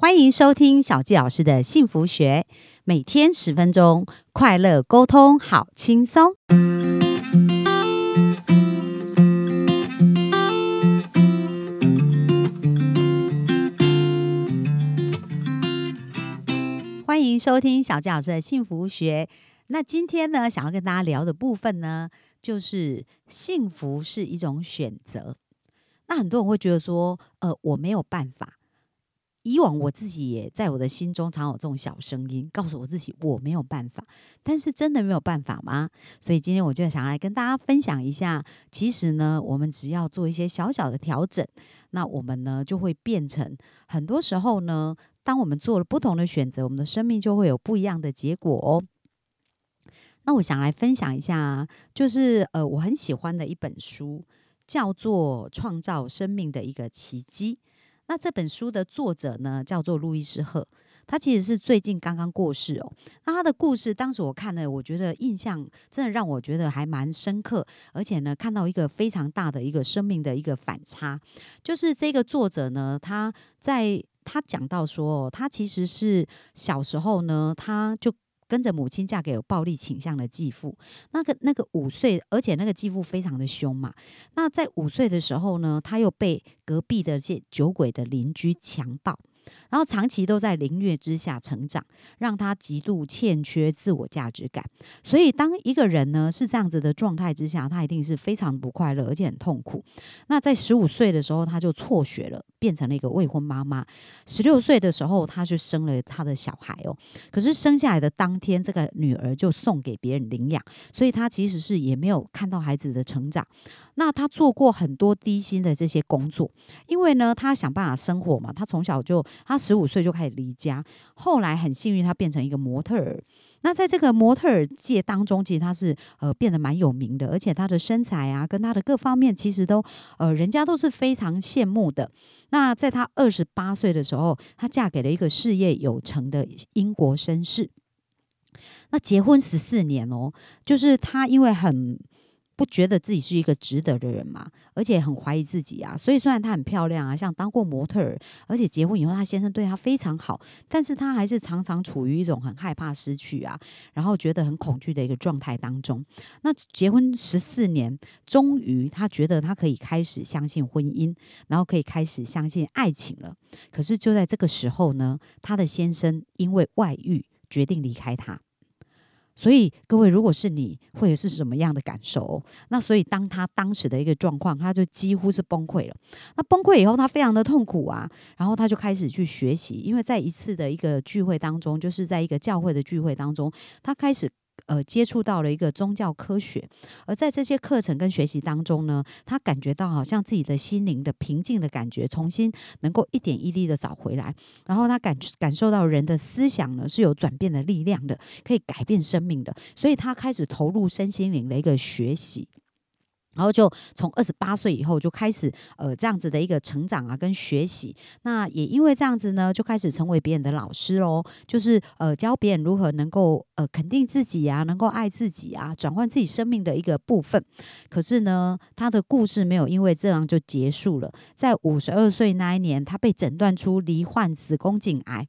欢迎收听小纪老师的幸福学，每天十分钟，快乐沟通，好轻松。欢迎收听小纪老师的幸福学。那今天呢，想要跟大家聊的部分呢，就是幸福是一种选择。那很多人会觉得说，呃，我没有办法。以往我自己也在我的心中常有这种小声音，告诉我自己我没有办法。但是真的没有办法吗？所以今天我就想来跟大家分享一下，其实呢，我们只要做一些小小的调整，那我们呢就会变成很多时候呢，当我们做了不同的选择，我们的生命就会有不一样的结果哦。那我想来分享一下，就是呃，我很喜欢的一本书，叫做《创造生命的一个奇迹》。那这本书的作者呢，叫做路易斯·赫，他其实是最近刚刚过世哦。那他的故事，当时我看了，我觉得印象真的让我觉得还蛮深刻，而且呢，看到一个非常大的一个生命的一个反差，就是这个作者呢，他在他讲到说，他其实是小时候呢，他就。跟着母亲嫁给有暴力倾向的继父，那个那个五岁，而且那个继父非常的凶嘛。那在五岁的时候呢，他又被隔壁的这酒鬼的邻居强暴。然后长期都在凌虐之下成长，让他极度欠缺自我价值感。所以，当一个人呢是这样子的状态之下，他一定是非常不快乐，而且很痛苦。那在十五岁的时候，他就辍学了，变成了一个未婚妈妈。十六岁的时候，他就生了他的小孩哦。可是生下来的当天，这个女儿就送给别人领养，所以他其实是也没有看到孩子的成长。那他做过很多低薪的这些工作，因为呢，他想办法生活嘛。他从小就，他十五岁就开始离家，后来很幸运，他变成一个模特儿。那在这个模特儿界当中，其实他是呃变得蛮有名的，而且他的身材啊，跟他的各方面，其实都呃人家都是非常羡慕的。那在他二十八岁的时候，她嫁给了一个事业有成的英国绅士。那结婚十四年哦，就是他因为很。不觉得自己是一个值得的人嘛？而且很怀疑自己啊。所以虽然她很漂亮啊，像当过模特儿，而且结婚以后她先生对她非常好，但是她还是常常处于一种很害怕失去啊，然后觉得很恐惧的一个状态当中。那结婚十四年，终于她觉得她可以开始相信婚姻，然后可以开始相信爱情了。可是就在这个时候呢，她的先生因为外遇决定离开她。所以各位，如果是你，会是什么样的感受？那所以当他当时的一个状况，他就几乎是崩溃了。那崩溃以后，他非常的痛苦啊，然后他就开始去学习，因为在一次的一个聚会当中，就是在一个教会的聚会当中，他开始。呃，接触到了一个宗教科学，而在这些课程跟学习当中呢，他感觉到好像自己的心灵的平静的感觉，重新能够一点一滴的找回来。然后他感感受到人的思想呢是有转变的力量的，可以改变生命的，所以他开始投入身心灵的一个学习。然后就从二十八岁以后就开始呃这样子的一个成长啊跟学习，那也因为这样子呢，就开始成为别人的老师喽，就是呃教别人如何能够呃肯定自己啊，能够爱自己啊，转换自己生命的一个部分。可是呢，他的故事没有因为这样就结束了，在五十二岁那一年，他被诊断出罹患子宫颈癌。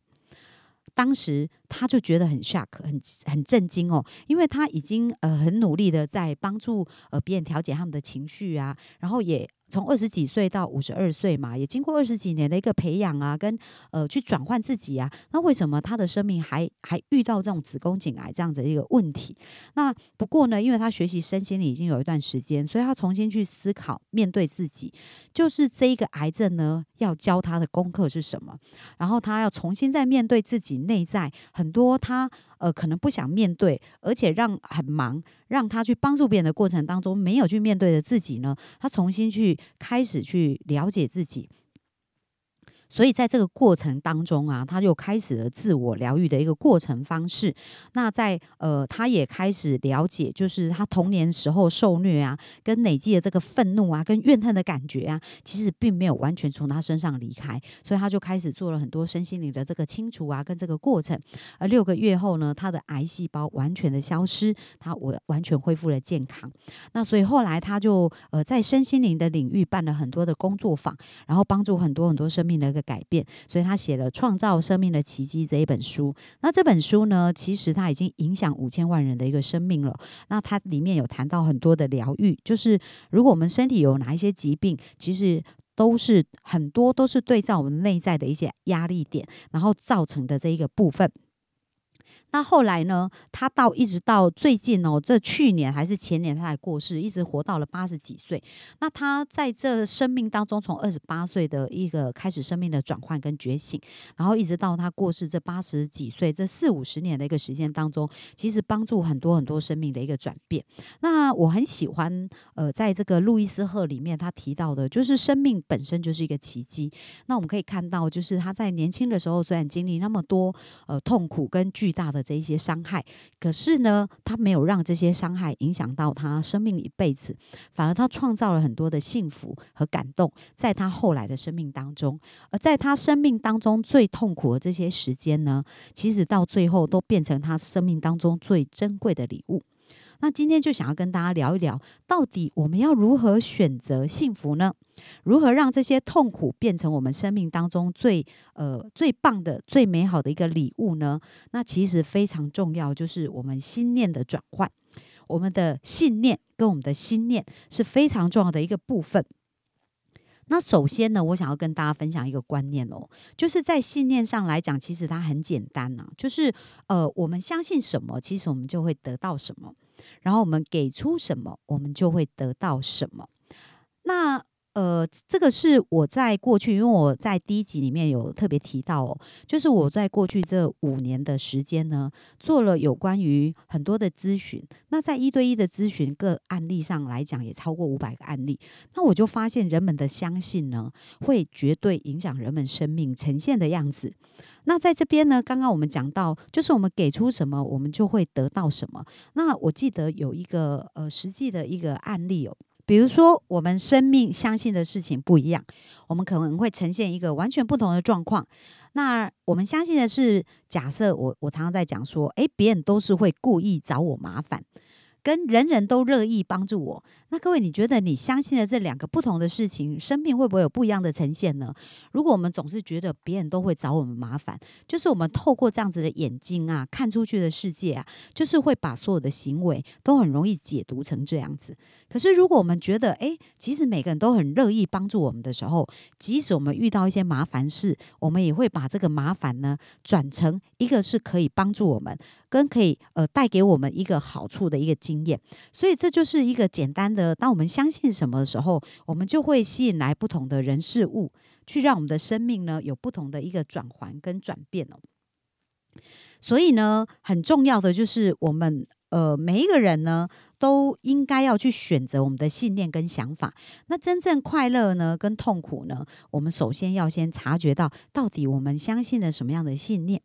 当时他就觉得很 shock，很很震惊哦，因为他已经呃很努力的在帮助呃别人调节他们的情绪啊，然后也。从二十几岁到五十二岁嘛，也经过二十几年的一个培养啊，跟呃去转换自己啊，那为什么他的生命还还遇到这种子宫颈癌这样子一个问题？那不过呢，因为他学习身心里已经有一段时间，所以他重新去思考面对自己，就是这一个癌症呢，要教他的功课是什么？然后他要重新再面对自己内在很多他。呃，可能不想面对，而且让很忙，让他去帮助别人的过程当中，没有去面对的自己呢，他重新去开始去了解自己。所以在这个过程当中啊，他就开始了自我疗愈的一个过程方式。那在呃，他也开始了解，就是他童年时候受虐啊，跟累积的这个愤怒啊，跟怨恨的感觉啊，其实并没有完全从他身上离开。所以他就开始做了很多身心灵的这个清除啊，跟这个过程。而六个月后呢，他的癌细胞完全的消失，他完完全恢复了健康。那所以后来他就呃，在身心灵的领域办了很多的工作坊，然后帮助很多很多生命的。个改变，所以他写了《创造生命的奇迹》这一本书。那这本书呢，其实他已经影响五千万人的一个生命了。那它里面有谈到很多的疗愈，就是如果我们身体有哪一些疾病，其实都是很多都是对照我们内在的一些压力点，然后造成的这一个部分。那后来呢？他到一直到最近哦，这去年还是前年他才过世，一直活到了八十几岁。那他在这生命当中，从二十八岁的一个开始生命的转换跟觉醒，然后一直到他过世这八十几岁，这四五十年的一个时间当中，其实帮助很多很多生命的一个转变。那我很喜欢，呃，在这个路易斯赫里面，他提到的就是生命本身就是一个奇迹。那我们可以看到，就是他在年轻的时候，虽然经历那么多呃痛苦跟巨大的。这一些伤害，可是呢，他没有让这些伤害影响到他生命一辈子，反而他创造了很多的幸福和感动，在他后来的生命当中。而在他生命当中最痛苦的这些时间呢，其实到最后都变成他生命当中最珍贵的礼物。那今天就想要跟大家聊一聊，到底我们要如何选择幸福呢？如何让这些痛苦变成我们生命当中最呃最棒的、最美好的一个礼物呢？那其实非常重要，就是我们心念的转换，我们的信念跟我们的心念是非常重要的一个部分。那首先呢，我想要跟大家分享一个观念哦，就是在信念上来讲，其实它很简单呐，就是呃，我们相信什么，其实我们就会得到什么。然后我们给出什么，我们就会得到什么。那呃，这个是我在过去，因为我在第一集里面有特别提到哦，就是我在过去这五年的时间呢，做了有关于很多的咨询。那在一对一的咨询个案例上来讲，也超过五百个案例。那我就发现，人们的相信呢，会绝对影响人们生命呈现的样子。那在这边呢，刚刚我们讲到，就是我们给出什么，我们就会得到什么。那我记得有一个呃实际的一个案例哦，比如说我们生命相信的事情不一样，我们可能会呈现一个完全不同的状况。那我们相信的是，假设我我常常在讲说，诶，别人都是会故意找我麻烦。跟人人都乐意帮助我，那各位，你觉得你相信的这两个不同的事情，生命会不会有不一样的呈现呢？如果我们总是觉得别人都会找我们麻烦，就是我们透过这样子的眼睛啊，看出去的世界啊，就是会把所有的行为都很容易解读成这样子。可是如果我们觉得，诶，其实每个人都很乐意帮助我们的时候，即使我们遇到一些麻烦事，我们也会把这个麻烦呢，转成一个是可以帮助我们。跟可以呃带给我们一个好处的一个经验，所以这就是一个简单的，当我们相信什么的时候，我们就会吸引来不同的人事物，去让我们的生命呢有不同的一个转换跟转变哦。所以呢，很重要的就是我们呃每一个人呢。都应该要去选择我们的信念跟想法。那真正快乐呢，跟痛苦呢？我们首先要先察觉到，到底我们相信了什么样的信念。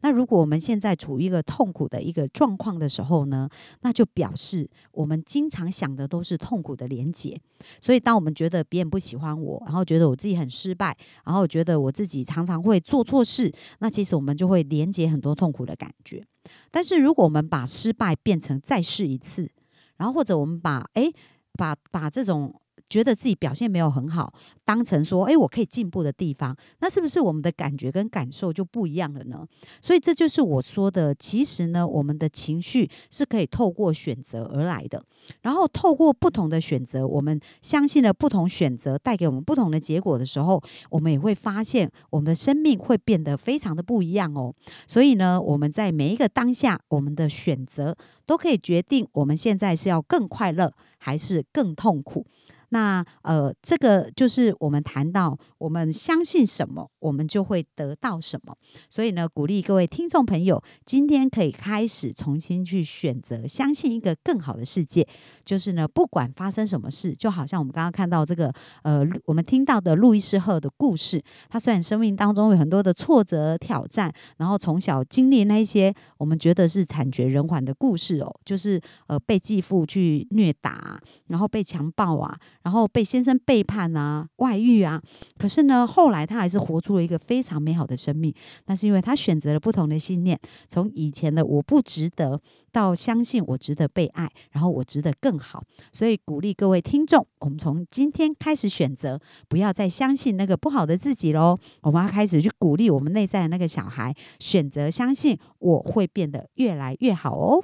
那如果我们现在处于一个痛苦的一个状况的时候呢，那就表示我们经常想的都是痛苦的连结。所以，当我们觉得别人不喜欢我，然后觉得我自己很失败，然后觉得我自己常常会做错事，那其实我们就会连接很多痛苦的感觉。但是，如果我们把失败变成再试一次，然后或者我们把哎，把把这种。觉得自己表现没有很好，当成说，哎，我可以进步的地方，那是不是我们的感觉跟感受就不一样了呢？所以这就是我说的，其实呢，我们的情绪是可以透过选择而来的，然后透过不同的选择，我们相信了不同选择带给我们不同的结果的时候，我们也会发现我们的生命会变得非常的不一样哦。所以呢，我们在每一个当下，我们的选择都可以决定我们现在是要更快乐还是更痛苦。那呃，这个就是我们谈到，我们相信什么，我们就会得到什么。所以呢，鼓励各位听众朋友，今天可以开始重新去选择，相信一个更好的世界。就是呢，不管发生什么事，就好像我们刚刚看到这个呃，我们听到的路易斯赫的故事。他虽然生命当中有很多的挫折挑战，然后从小经历那一些我们觉得是惨绝人寰的故事哦，就是呃被继父去虐打，然后被强暴啊。然后被先生背叛啊、外遇啊。可是呢，后来他还是活出了一个非常美好的生命。那是因为他选择了不同的信念，从以前的我不值得，到相信我值得被爱，然后我值得更好。所以鼓励各位听众，我们从今天开始选择，不要再相信那个不好的自己喽。我们要开始去鼓励我们内在的那个小孩，选择相信我会变得越来越好哦。